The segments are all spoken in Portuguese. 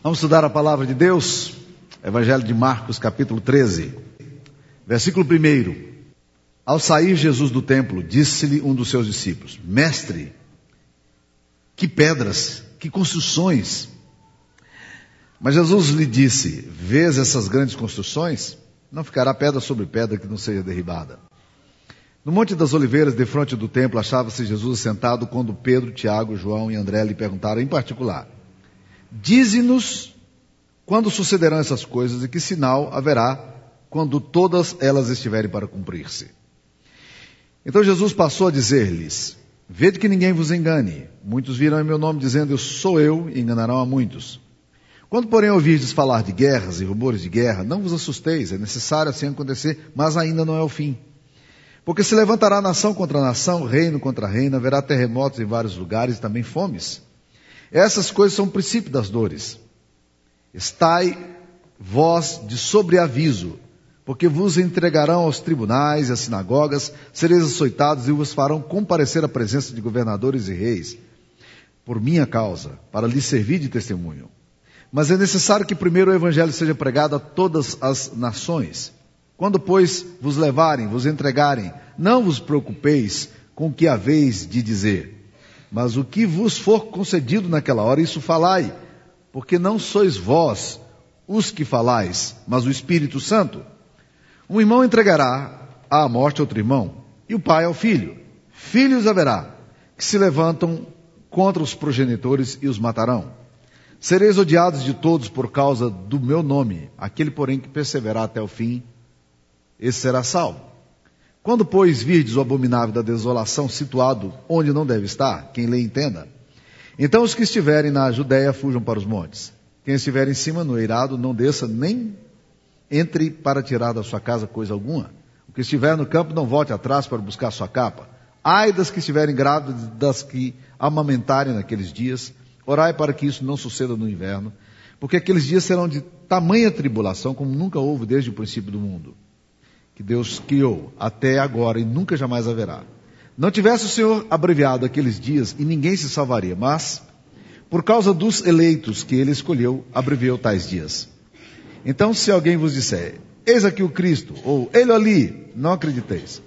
Vamos estudar a palavra de Deus, Evangelho de Marcos, capítulo 13, versículo 1. Ao sair Jesus do templo, disse-lhe um dos seus discípulos: Mestre, que pedras, que construções. Mas Jesus lhe disse: Vês essas grandes construções? Não ficará pedra sobre pedra que não seja derribada. No Monte das Oliveiras, de frente do templo, achava-se Jesus sentado quando Pedro, Tiago, João e André lhe perguntaram em particular: Dize-nos quando sucederão essas coisas e que sinal haverá quando todas elas estiverem para cumprir-se. Então Jesus passou a dizer-lhes: Vede que ninguém vos engane. Muitos virão em meu nome dizendo: Eu sou eu, e enganarão a muitos. Quando, porém, ouvirdes falar de guerras e rumores de guerra, não vos assusteis, é necessário assim acontecer, mas ainda não é o fim. Porque se levantará nação contra nação, reino contra reino, haverá terremotos em vários lugares e também fomes. Essas coisas são o princípio das dores. Estai vós de sobreaviso, porque vos entregarão aos tribunais e às sinagogas, sereis açoitados e vos farão comparecer à presença de governadores e reis, por minha causa, para lhes servir de testemunho. Mas é necessário que primeiro o evangelho seja pregado a todas as nações. Quando, pois, vos levarem, vos entregarem, não vos preocupeis com o que haveis de dizer mas o que vos for concedido naquela hora, isso falai, porque não sois vós os que falais, mas o Espírito Santo. Um irmão entregará à morte outro irmão, e o pai ao filho. Filhos haverá, que se levantam contra os progenitores e os matarão. Sereis odiados de todos por causa do meu nome, aquele, porém, que perseverar até o fim, esse será salvo. Quando, pois, virdes o abominável da desolação situado onde não deve estar, quem lê entenda. Então os que estiverem na Judéia fujam para os montes. Quem estiver em cima no eirado não desça nem entre para tirar da sua casa coisa alguma. O que estiver no campo não volte atrás para buscar sua capa. Ai das que estiverem grávidas, das que amamentarem naqueles dias. Orai para que isso não suceda no inverno, porque aqueles dias serão de tamanha tribulação como nunca houve desde o princípio do mundo que Deus criou até agora e nunca jamais haverá. Não tivesse o Senhor abreviado aqueles dias e ninguém se salvaria, mas, por causa dos eleitos que ele escolheu, abreviou tais dias. Então, se alguém vos disser, eis aqui o Cristo, ou ele ali, não acrediteis.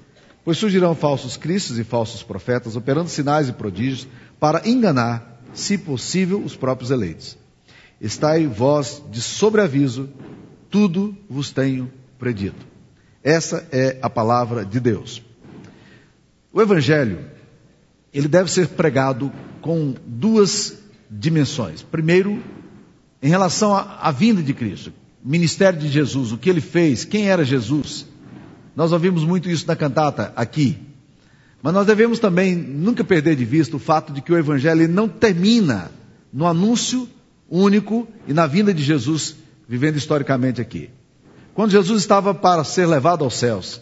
Pois surgirão falsos cristos e falsos profetas, operando sinais e prodígios, para enganar, se possível, os próprios eleitos. Estai vós de sobreaviso, tudo vos tenho predito. Essa é a palavra de Deus. O Evangelho, ele deve ser pregado com duas dimensões. Primeiro, em relação à, vinda de Cristo, ministério de Jesus, o que ele fez, quem era Jesus. Nós ouvimos muito isso na cantata aqui. Mas nós devemos também nunca perder de vista o fato de que o Evangelho não termina no anúncio único e na vinda de Jesus, vivendo historicamente aqui. Quando Jesus estava para ser levado aos céus,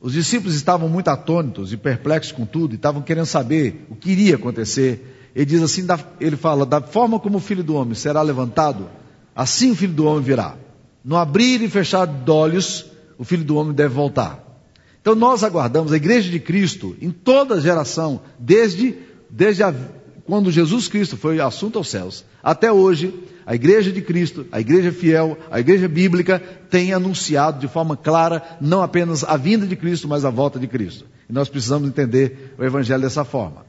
os discípulos estavam muito atônitos e perplexos com tudo, e estavam querendo saber o que iria acontecer. Ele diz assim, ele fala, da forma como o Filho do Homem será levantado, assim o Filho do Homem virá. No abrir e fechar de olhos, o Filho do Homem deve voltar. Então nós aguardamos a Igreja de Cristo em toda geração, desde, desde a, quando Jesus Cristo foi assunto aos céus, até hoje, a igreja de Cristo, a igreja fiel, a igreja bíblica tem anunciado de forma clara não apenas a vinda de Cristo, mas a volta de Cristo. E nós precisamos entender o evangelho dessa forma.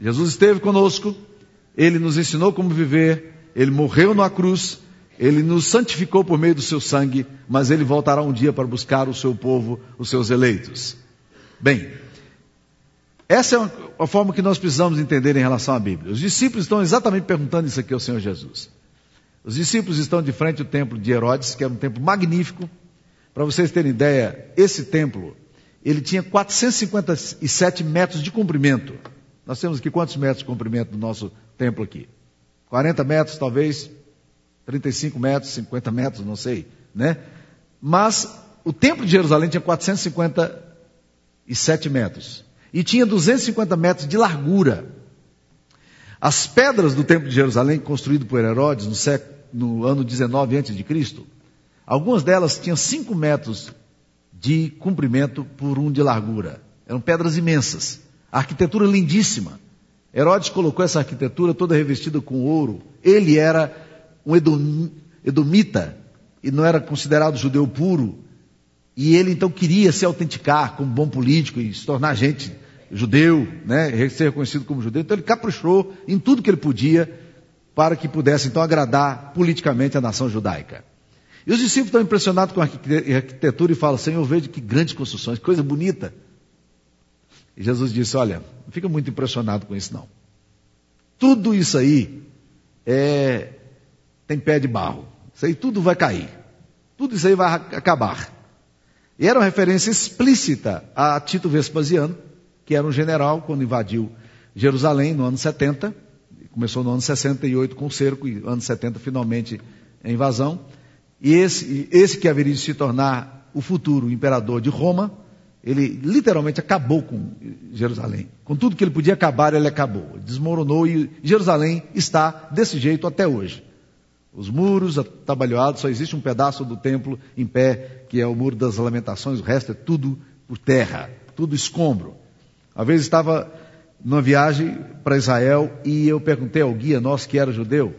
Jesus esteve conosco, ele nos ensinou como viver, ele morreu na cruz, ele nos santificou por meio do seu sangue, mas ele voltará um dia para buscar o seu povo, os seus eleitos. Bem, essa é a forma que nós precisamos entender em relação à Bíblia. Os discípulos estão exatamente perguntando isso aqui ao Senhor Jesus. Os discípulos estão de frente ao templo de Herodes, que era um templo magnífico. Para vocês terem ideia, esse templo, ele tinha 457 metros de comprimento. Nós temos aqui quantos metros de comprimento do nosso templo aqui? 40 metros, talvez, 35 metros, 50 metros, não sei, né? Mas o templo de Jerusalém tinha 457 metros. E tinha 250 metros de largura. As pedras do templo de Jerusalém, construído por Herodes no, século, no ano 19 a.C., algumas delas tinham 5 metros de comprimento por um de largura. Eram pedras imensas. A arquitetura lindíssima. Herodes colocou essa arquitetura toda revestida com ouro. Ele era um edom, edomita e não era considerado judeu puro. E ele então queria se autenticar como bom político e se tornar gente judeu, né, ser reconhecido como judeu. Então ele caprichou em tudo que ele podia para que pudesse então agradar politicamente a nação judaica. E os discípulos estão impressionados com a arquitetura e falam: Senhor, veja que grandes construções, que coisa bonita. E Jesus disse: Olha, não fica muito impressionado com isso não. Tudo isso aí é, tem pé de barro. Isso aí tudo vai cair. Tudo isso aí vai acabar. E era uma referência explícita a Tito Vespasiano, que era um general quando invadiu Jerusalém no ano 70. Começou no ano 68 com o cerco e no ano 70 finalmente a invasão. E esse, esse que haveria de se tornar o futuro imperador de Roma, ele literalmente acabou com Jerusalém. Com tudo que ele podia acabar, ele acabou. Desmoronou e Jerusalém está desse jeito até hoje. Os muros atabalhoados, só existe um pedaço do templo em pé, que é o muro das lamentações, o resto é tudo por terra, tudo escombro. Uma vez estava numa viagem para Israel e eu perguntei ao guia nosso que era judeu,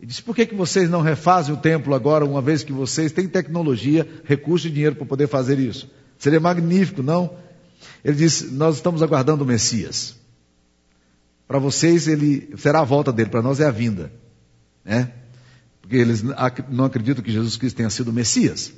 e disse, por que, que vocês não refazem o templo agora, uma vez que vocês têm tecnologia, recurso e dinheiro para poder fazer isso? Seria magnífico, não? Ele disse: Nós estamos aguardando o Messias. Para vocês, ele será a volta dele, para nós é a vinda. Né? Porque eles não acreditam que Jesus Cristo tenha sido o Messias.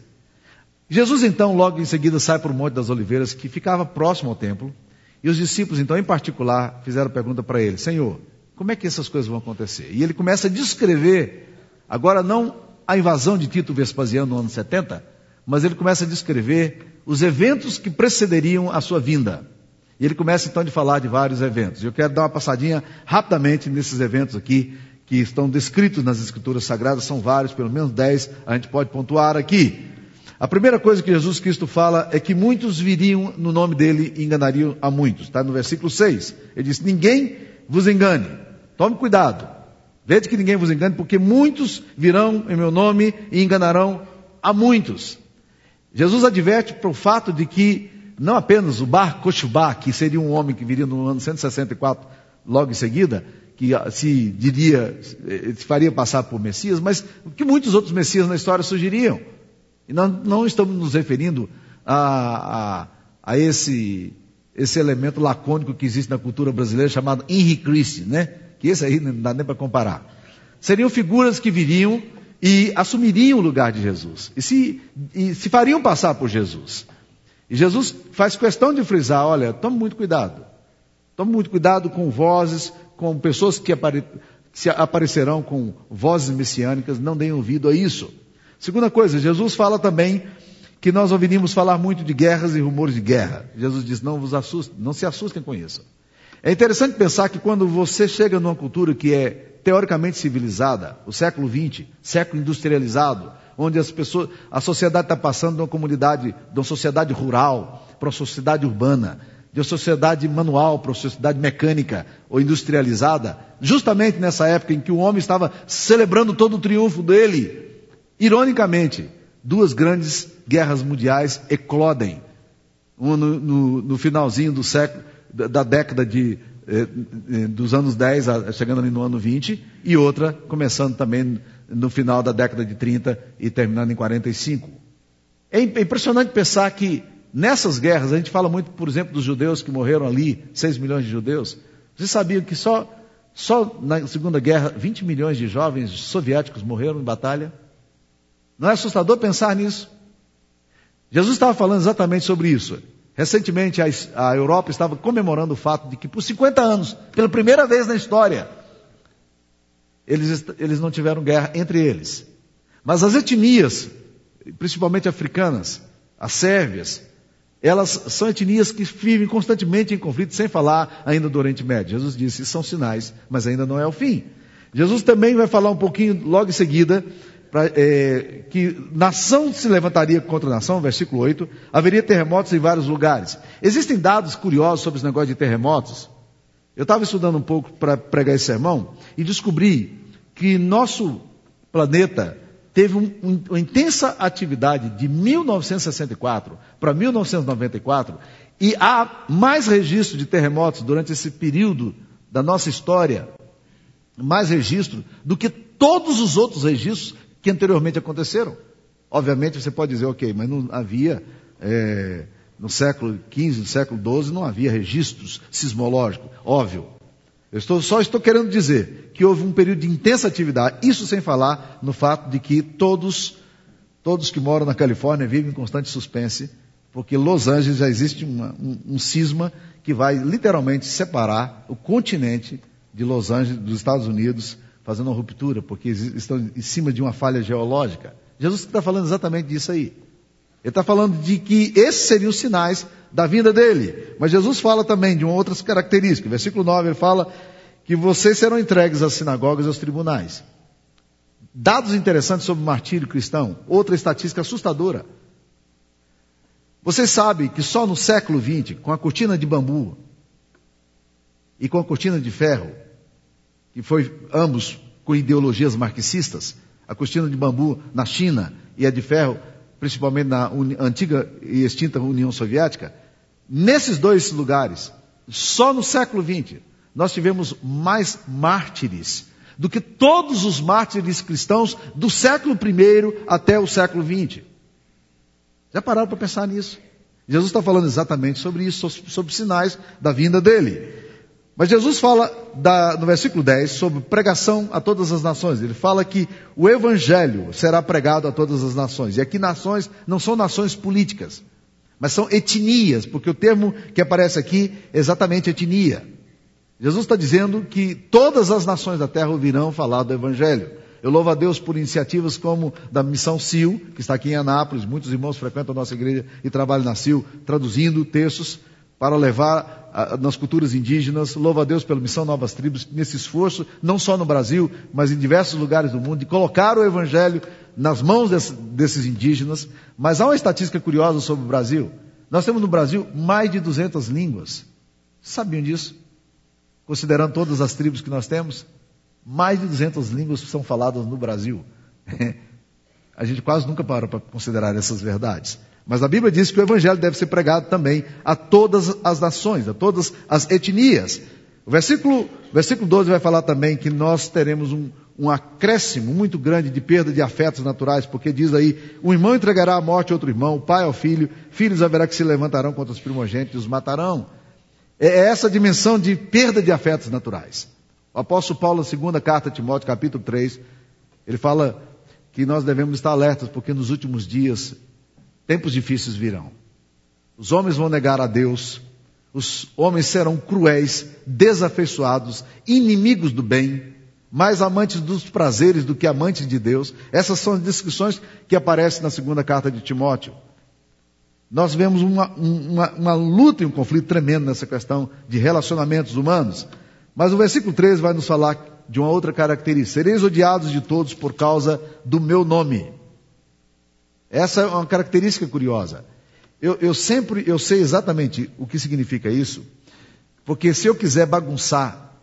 Jesus, então, logo em seguida, sai para o Monte das Oliveiras, que ficava próximo ao templo. E os discípulos, então, em particular, fizeram pergunta para ele: Senhor, como é que essas coisas vão acontecer? E ele começa a descrever, agora não a invasão de Tito Vespasiano no ano 70, mas ele começa a descrever os eventos que precederiam a sua vinda. E ele começa então a falar de vários eventos. Eu quero dar uma passadinha rapidamente nesses eventos aqui, que estão descritos nas Escrituras Sagradas, são vários, pelo menos dez, a gente pode pontuar aqui. A primeira coisa que Jesus Cristo fala é que muitos viriam no nome dele e enganariam a muitos. Está no versículo 6. Ele diz: Ninguém vos engane. Tome cuidado. Veja que ninguém vos engane, porque muitos virão em meu nome e enganarão a muitos. Jesus adverte para o fato de que não apenas o Bar que seria um homem que viria no ano 164 logo em seguida, que se diria, eh, se faria passar por Messias, mas que muitos outros Messias na história surgiriam. E não, não estamos nos referindo a, a, a esse, esse elemento lacônico que existe na cultura brasileira chamado Henri Christi, né? Que esse aí não dá nem para comparar. Seriam figuras que viriam e assumiriam o lugar de Jesus. E se, e se fariam passar por Jesus. E Jesus faz questão de frisar: olha, tome muito cuidado. Tome muito cuidado com vozes, com pessoas que, apare, que aparecerão com vozes messiânicas, não deem ouvido a isso. Segunda coisa, Jesus fala também que nós ouviríamos falar muito de guerras e rumores de guerra. Jesus diz: não vos assustem, não se assustem com isso. É interessante pensar que quando você chega numa cultura que é teoricamente civilizada, o século XX, século industrializado, onde as pessoas, a sociedade está passando de uma comunidade, de uma sociedade rural para uma sociedade urbana, de uma sociedade manual para uma sociedade mecânica ou industrializada, justamente nessa época em que o homem estava celebrando todo o triunfo dele. Ironicamente, duas grandes guerras mundiais eclodem. Uma no, no, no finalzinho do século, da, da década de eh, eh, dos anos 10, chegando ali no ano 20, e outra começando também no final da década de 30 e terminando em 45. É, é impressionante pensar que nessas guerras, a gente fala muito, por exemplo, dos judeus que morreram ali, 6 milhões de judeus. Vocês sabiam que só, só na Segunda Guerra 20 milhões de jovens soviéticos morreram em batalha? Não é assustador pensar nisso? Jesus estava falando exatamente sobre isso. Recentemente, a, Europa estava comemorando o fato de que, por 50 anos, pela primeira vez na história, eles, eles não tiveram guerra entre eles. Mas as etnias, principalmente africanas, as sérvias, elas são etnias que vivem constantemente em conflito, sem falar ainda do Oriente Médio. Jesus disse, são sinais, mas ainda não é o fim. Jesus também vai falar um pouquinho logo em seguida pra, é, que nação se levantaria contra nação, versículo 8, haveria terremotos em vários lugares. Existem dados curiosos sobre os negócios de terremotos. Eu estava estudando um pouco para pregar esse sermão e descobri que nosso planeta teve um, um, uma intensa atividade de 1964 para 1994 e há mais registro de terremotos durante esse período da nossa história, mais registro do que todos os outros registros que anteriormente aconteceram. Obviamente você pode dizer, ok, mas não havia, é, no século XV, no século XII, não havia registros sismológicos, óbvio. Eu estou, só estou querendo dizer que houve um período de intensa atividade, isso sem falar no fato de que todos, todos que moram na Califórnia vivem em constante suspense, porque Los Angeles já existe uma, um, um cisma que vai literalmente separar o continente de Los Angeles, dos Estados Unidos, fazendo uma ruptura, porque estão em cima de uma falha geológica. Jesus está falando exatamente disso aí. Ele está falando de que esses seriam os sinais da vinda dele. Mas Jesus fala também de outras características. Versículo 9 ele fala que vocês serão entregues às sinagogas e aos tribunais. Dados interessantes sobre o martírio cristão. Outra estatística assustadora. Vocês sabem que só no século XX, com a cortina de bambu e com a cortina de ferro, que foi ambos com ideologias marxistas, a cortina de bambu na China e a de ferro principalmente na antiga e extinta União Soviética, nesses dois lugares, só no século XX, nós tivemos mais mártires do que todos os mártires cristãos do século I até o século XX. Já pararam para pensar nisso? Jesus está falando exatamente sobre isso, sobre sinais da vinda dele. Mas Jesus fala da, no versículo 10 sobre pregação a todas as nações. Ele fala que o evangelho será pregado a todas as nações. E aqui nações não são nações políticas, mas são etnias, porque o termo que aparece aqui é exatamente etnia. Jesus está dizendo que todas as nações da terra ouvirão falar do evangelho. Eu louvo a Deus por iniciativas como da Missão CIL, que está aqui em Anápolis. Muitos irmãos frequentam a nossa igreja e trabalham na CIL, traduzindo textos para levar nas culturas indígenas. Louva a Deus pela missão Novas Tribos, nesse esforço, não só no Brasil, mas em diversos lugares do mundo, de colocar o Evangelho nas mãos desse, desses indígenas. Mas há uma estatística curiosa sobre o Brasil. Nós temos no Brasil mais de 200 línguas. Sabiam disso? Considerando todas as tribos que nós temos, mais de 200 línguas são faladas no Brasil. a gente quase nunca para para considerar essas verdades. Mas a Bíblia diz que o Evangelho deve ser pregado também a todas as nações, a todas as etnias. O versículo, versículo 12 vai falar também que nós teremos um, um acréscimo muito grande de perda de afetos naturais, porque diz aí: um irmão entregará à morte outro irmão, o pai ao filho, filhos haverá que se levantarão contra os primogênitos e os matarão. É, é essa dimensão de perda de afetos naturais. O apóstolo Paulo, na segunda carta a Timóteo, capítulo 3, ele fala que nós devemos estar alertas, porque nos últimos dias Tempos difíceis virão. Os homens vão negar a Deus, os homens serão cruéis, desafeiçoados, inimigos do bem, mais amantes dos prazeres do que amantes de Deus. Essas são as descrições que aparecem na segunda carta de Timóteo. Nós vemos uma, uma, uma luta e um conflito tremendo nessa questão de relacionamentos humanos. Mas o versículo 13 vai nos falar de uma outra característica. Sereis odiados de todos por causa do meu nome. Essa é uma característica curiosa. Eu, eu sempre, eu sei exatamente o que significa isso, porque se eu quiser bagunçar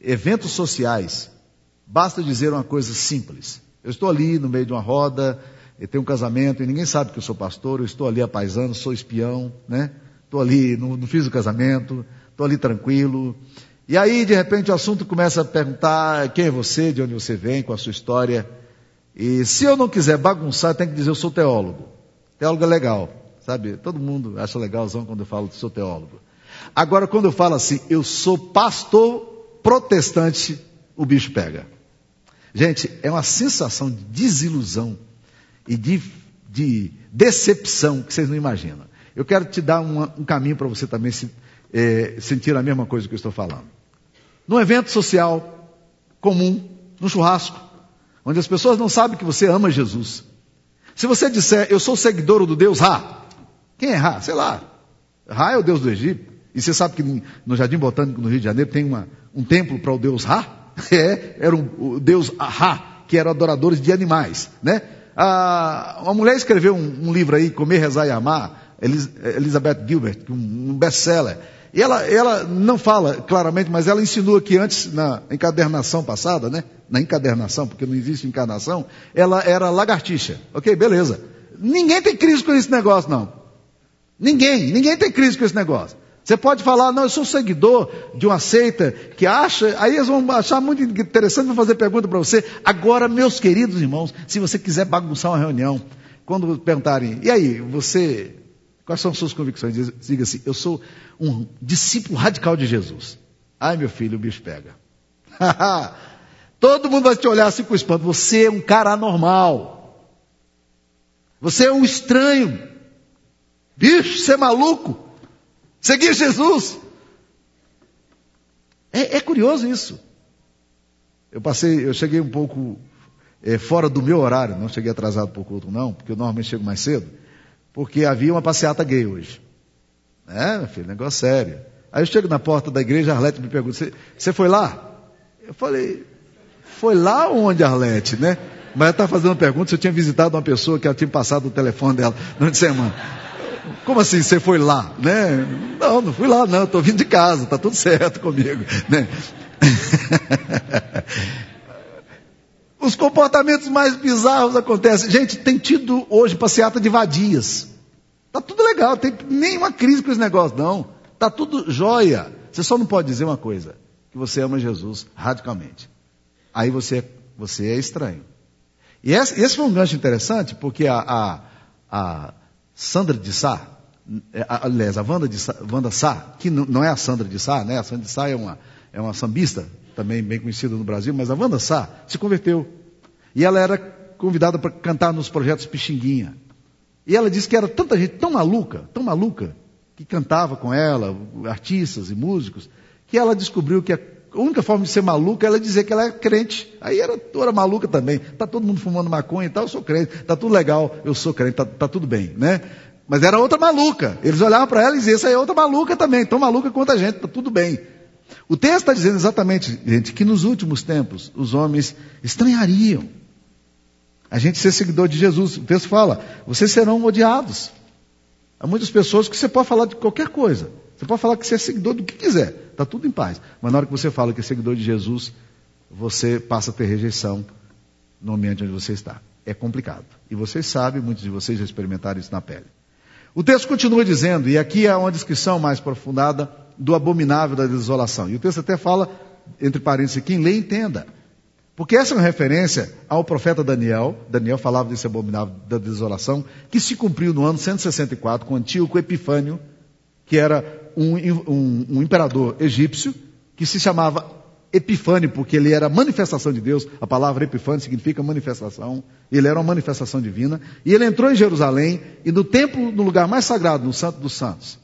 eventos sociais, basta dizer uma coisa simples. Eu estou ali no meio de uma roda, eu tenho um casamento e ninguém sabe que eu sou pastor, eu estou ali apaisando, sou espião, né? Estou ali, não, não fiz o casamento, estou ali tranquilo. E aí, de repente, o assunto começa a perguntar quem é você, de onde você vem, com a sua história. E se eu não quiser bagunçar, tem que dizer eu sou teólogo. Teólogo é legal, sabe? Todo mundo acha legalzão quando eu falo que sou teólogo. Agora, quando eu falo assim, eu sou pastor protestante, o bicho pega. Gente, é uma sensação de desilusão e de, de decepção que vocês não imaginam. Eu quero te dar uma, um caminho para você também se, é, sentir a mesma coisa que eu estou falando. Num evento social comum, num churrasco, onde as pessoas não sabem que você ama Jesus. Se você disser, eu sou seguidor do Deus Ra, quem é Ra? Sei lá. Ra é o Deus do Egito. E você sabe que no Jardim Botânico, no Rio de Janeiro, tem uma, um templo para o Deus Ra? É, era um, o Deus Ra, que eram adoradores de animais, né? Ah, uma mulher escreveu um, um, livro aí, Comer, Rezar e Amar, Elizabeth Gilbert, um, um best-seller. E ela, ela não fala claramente, mas ela insinua que antes, na encadernação passada, né? Na encadernação, porque não existe encarnação, ela era lagartixa. Ok, beleza. Ninguém tem crise com esse negócio, não. Ninguém, ninguém tem crise com esse negócio. Você pode falar, não, eu sou seguidor de uma seita que acha, aí eles vão achar muito interessante, vão fazer pergunta para você. Agora, meus queridos irmãos, se você quiser bagunçar uma reunião, quando perguntarem, e aí, você, quais são as suas convicções? Diga assim, eu sou um discípulo radical de Jesus. Ai, meu filho, o bicho pega. Todo mundo vai te olhar assim com espanto. Você é um cara anormal. Você é um estranho. Bicho, você é maluco. Seguir Jesus. É, é curioso isso. Eu passei, eu cheguei um pouco é, fora do meu horário, não cheguei atrasado por culto não, porque eu normalmente chego mais cedo, porque havia uma passeata gay hoje. É, meu filho, negócio sério. Aí eu chego na porta da igreja, a Arlete me pergunta, você foi lá? Eu falei, foi lá onde, Arlete, né? Mas ela está fazendo uma pergunta se eu tinha visitado uma pessoa que ela tinha passado o telefone dela durante a semana. Como assim, você foi lá? Né? Não, não fui lá, não, estou vindo de casa, está tudo certo comigo. Né? Os comportamentos mais bizarros acontecem. Gente, tem tido hoje passeata de vadias. Está tudo legal, tem nenhuma crise com esse negócio, não. Está tudo jóia. Você só não pode dizer uma coisa: que você ama Jesus radicalmente. Aí você, você é estranho. E esse, esse foi um gancho interessante, porque a, a, a Sandra de Sá, é, aliás, a Wanda, de Sá, Wanda Sá, que não, é a Sandra de Sá, né? A Sandra de Sá é uma, é uma sambista, também bem conhecida no Brasil, mas a Wanda Sá se converteu. E ela era convidada para cantar nos projetos Pixinguinha. E ela disse que era tanta gente tão maluca, tão maluca, que cantava com ela, artistas e músicos, que ela descobriu que a única forma de ser maluca ela dizer que ela é crente. Aí era toda maluca também. Está todo mundo fumando maconha e tal, eu sou crente. Está tudo legal, eu sou crente, está tá tudo bem, né? Mas era outra maluca. Eles olhavam para ela e diziam, essa é outra maluca também, tão maluca quanto a gente, está tudo bem. O texto está dizendo exatamente, gente, que nos últimos tempos os homens estranhariam a gente ser seguidor de Jesus. O texto fala, vocês serão odiados. Há muitas pessoas que você pode falar de qualquer coisa. Você pode falar que você é seguidor do que quiser. Está tudo em paz. Mas na hora que você fala que é seguidor de Jesus, você passa a ter rejeição no ambiente onde você está. É complicado. E vocês sabem, muitos de vocês já experimentaram isso na pele. O texto continua dizendo, e aqui é uma descrição mais aprofundada do abominável da desolação. E o texto até fala, entre parênteses, quem lê entenda. Porque essa é uma referência ao profeta Daniel. Daniel falava desse abominável da desolação, que se cumpriu no ano 164 com Antíoco Epifânio, que era um, um, um imperador egípcio, que se chamava Epifânio, porque ele era manifestação de Deus. A palavra Epifânio significa manifestação. Ele era uma manifestação divina. E ele entrou em Jerusalém e no templo, no lugar mais sagrado, no Santo dos Santos,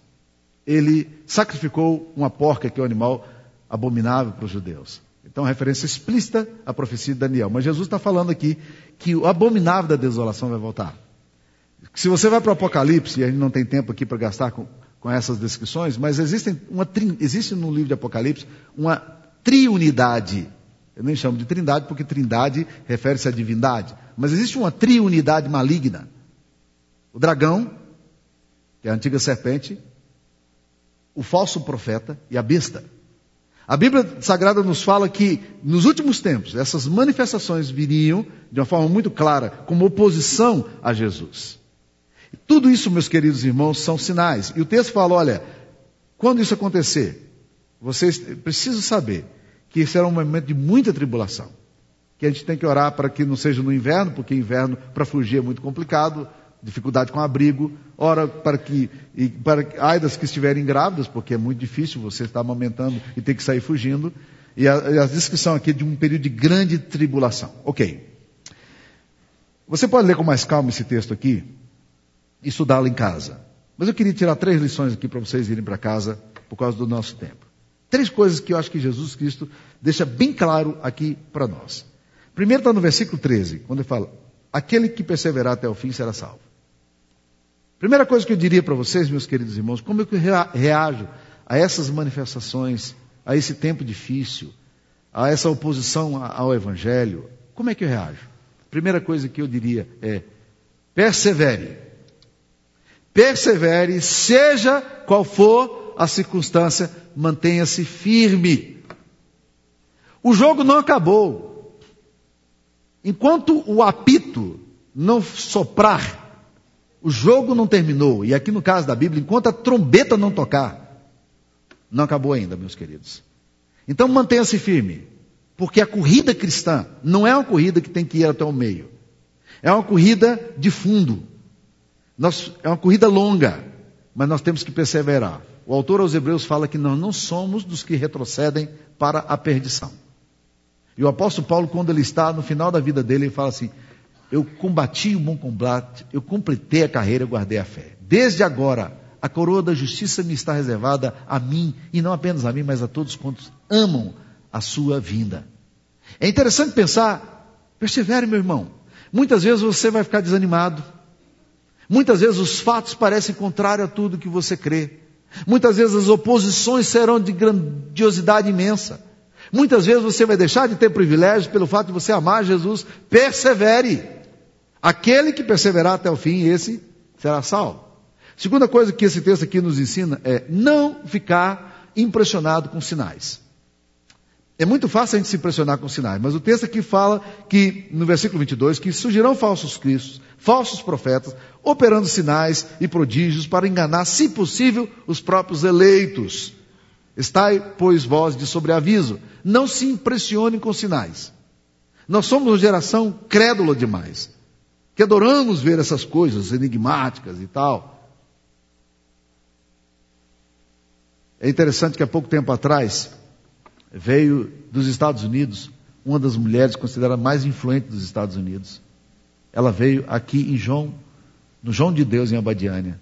ele sacrificou uma porca, que é um animal abominável para os judeus. Então, referência explícita à profecia de Daniel. Mas Jesus está falando aqui que o abominável da desolação vai voltar. Se você vai para o Apocalipse, e a gente não tem tempo aqui para gastar com, com essas descrições, mas existem uma, existe no livro de Apocalipse uma triunidade. Eu nem chamo de trindade porque trindade refere-se à divindade. Mas existe uma triunidade maligna. O dragão, que é a antiga serpente, o falso profeta e a besta. A Bíblia Sagrada nos fala que nos últimos tempos essas manifestações viriam de uma forma muito clara como oposição a Jesus. Tudo isso, meus queridos irmãos, são sinais. E o texto fala: olha, quando isso acontecer, vocês precisam saber que será um momento de muita tribulação. Que a gente tem que orar para que não seja no inverno, porque inverno para fugir é muito complicado dificuldade com abrigo, ora para que, para ai das que estiverem grávidas, porque é muito difícil você estar amamentando e ter que sair fugindo, e a, a descrição aqui é de um período de grande tribulação. Ok. Você pode ler com mais calma esse texto aqui e estudá-lo em casa. Mas eu queria tirar três lições aqui para vocês irem para casa por causa do nosso tempo. Três coisas que eu acho que Jesus Cristo deixa bem claro aqui para nós. Primeiro está no versículo 13, quando ele fala: Aquele que perseverar até o fim será salvo. Primeira coisa que eu diria para vocês, meus queridos irmãos, como é eu reajo a essas manifestações, a esse tempo difícil, a essa oposição ao Evangelho? Como é que eu reajo? Primeira coisa que eu diria é: persevere. Persevere, seja qual for a circunstância, mantenha-se firme. O jogo não acabou. Enquanto o apito não soprar, o jogo não terminou. E aqui no caso da Bíblia, enquanto a trombeta não tocar, Não acabou ainda, meus queridos. Então mantenha-se firme, porque a corrida cristã não é uma corrida que tem que ir até o meio. É uma corrida de fundo. Nós, é uma corrida longa, mas nós temos que perseverar. O autor aos Hebreus fala que nós não somos dos que retrocedem para a perdição. E o apóstolo Paulo, quando ele está no final da vida dele, ele fala assim: Eu combati o bom combate, eu completei a carreira, eu guardei a fé. Desde agora, a coroa da justiça me está reservada a mim, e não apenas a mim, mas a todos quantos amam a sua vinda. É interessante pensar, persevere, meu irmão. Muitas vezes você vai ficar desanimado. Muitas vezes os fatos parecem contrários a tudo que você crê. Muitas vezes as oposições serão de grandiosidade imensa. Muitas vezes você vai deixar de ter privilégio pelo fato de você amar Jesus. Persevere. Aquele que perseverar até o fim, esse será salvo. Segunda coisa que esse texto aqui nos ensina é não ficar impressionado com sinais. É muito fácil a gente se impressionar com sinais, mas o texto aqui fala que, no versículo 22, que surgirão falsos cristos, falsos profetas, operando sinais e prodígios para enganar, se possível, os próprios eleitos. Estai, pois, vós de sobreaviso. Não se impressionem com sinais. Nós somos uma geração crédula demais, que adoramos ver essas coisas enigmáticas e tal. É interessante que há pouco tempo atrás, veio dos Estados Unidos, uma das mulheres consideradas mais influentes dos Estados Unidos. Ela veio aqui em João, no João de Deus, em Abadiânia.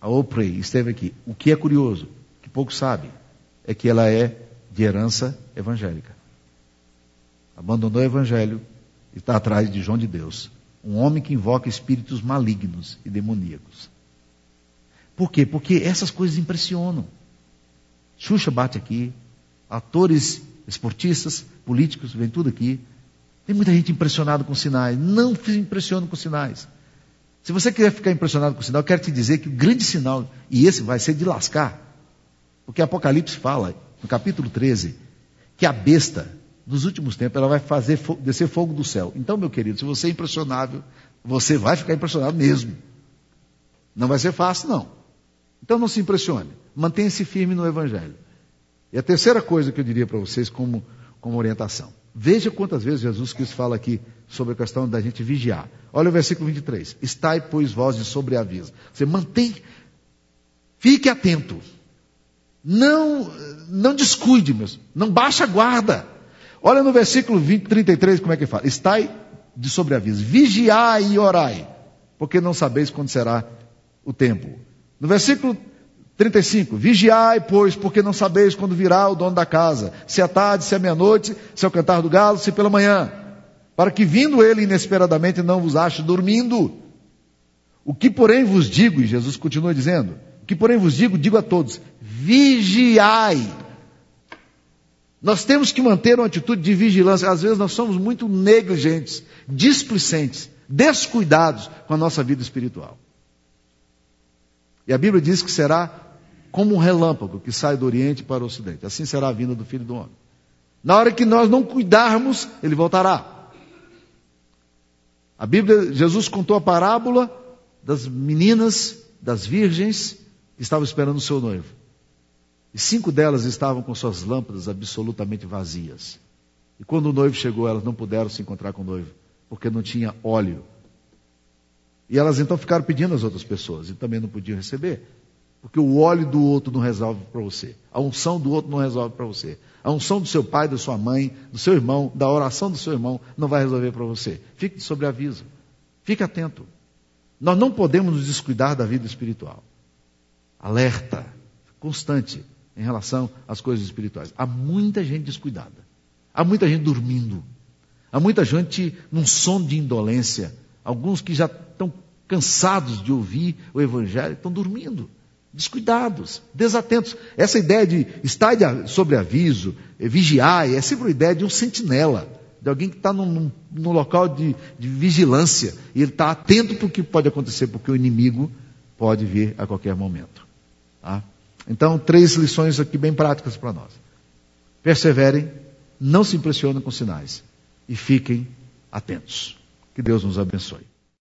A Oprah esteve aqui. O que é curioso, que pouco sabe, é que ela é de herança evangélica. Abandonou o evangelho e está atrás de João de Deus. Um homem que invoca espíritos malignos e demoníacos. Por quê? Porque essas coisas impressionam. Xuxa bate aqui, atores, esportistas, políticos, vem tudo aqui. Tem muita gente impressionada com sinais. Não se impressione com sinais. Se você quer ficar impressionado com sinal, eu quero te dizer que o grande sinal, e esse vai ser de lascar, porque Apocalipse fala, no capítulo 13, que a besta, nos últimos tempos, ela vai fazer descer fogo do céu. Então, meu querido, se você é impressionável, você vai ficar impressionado mesmo. Não vai ser fácil, não. Então não se impressione. Mantenha-se firme no Evangelho. E a terceira coisa que eu diria para vocês como, como orientação. Veja quantas vezes Jesus Cristo fala aqui sobre a questão da gente vigiar. Olha o versículo 23. Estai, pois, vós de sobreaviso. Você mantém, fique atento. Não, não descuide, meus, não baixa a guarda. Olha no versículo 20, 33 como é que fala. Estai de sobreaviso, vigiai e orai, porque não sabeis quando será o tempo. No versículo 35. Vigiai, pois, porque não sabeis quando virá o dono da casa, se é tarde, se é meia-noite, se é o cantar do galo, se pela manhã, para que vindo ele inesperadamente não vos ache dormindo. O que, porém, vos digo, e Jesus continua dizendo, o que, porém, vos digo, digo a todos, vigiai. Nós temos que manter uma atitude de vigilância. Às vezes nós somos muito negligentes, displicentes, descuidados com a nossa vida espiritual. E a Bíblia diz que será como um relâmpago que sai do Oriente para o Ocidente. Assim será a vinda do Filho do Homem. Na hora que nós não cuidarmos, ele voltará. A Bíblia, Jesus contou a parábola das meninas, das virgens, que estavam esperando o seu noivo. E cinco delas estavam com suas lâmpadas absolutamente vazias. E quando o noivo chegou, elas não puderam se encontrar com o noivo, porque não tinha óleo. E elas então ficaram pedindo às outras pessoas, e também não podiam receber. Porque o óleo do outro não resolve para você. A unção do outro não resolve para você. A unção do seu pai, da sua mãe, do seu irmão, da oração do seu irmão, não vai resolver para você. Fique de sobreaviso. Fique atento. Nós não podemos nos descuidar da vida espiritual. Alerta constante em relação às coisas espirituais. Há muita gente descuidada. Há muita gente dormindo. Há muita gente num sono de indolência. Alguns que já estão cansados de ouvir o Evangelho estão dormindo descuidados, desatentos. Essa ideia de estar sobre aviso, eh, vigiar, é sempre uma ideia de um sentinela, de alguém que está num, num, local de, de, vigilância e ele está atento para o que pode acontecer, porque o inimigo pode vir a qualquer momento. Tá? Então, três lições aqui bem práticas para nós. Perseverem, não se impressionem com sinais e fiquem atentos. Que Deus nos abençoe.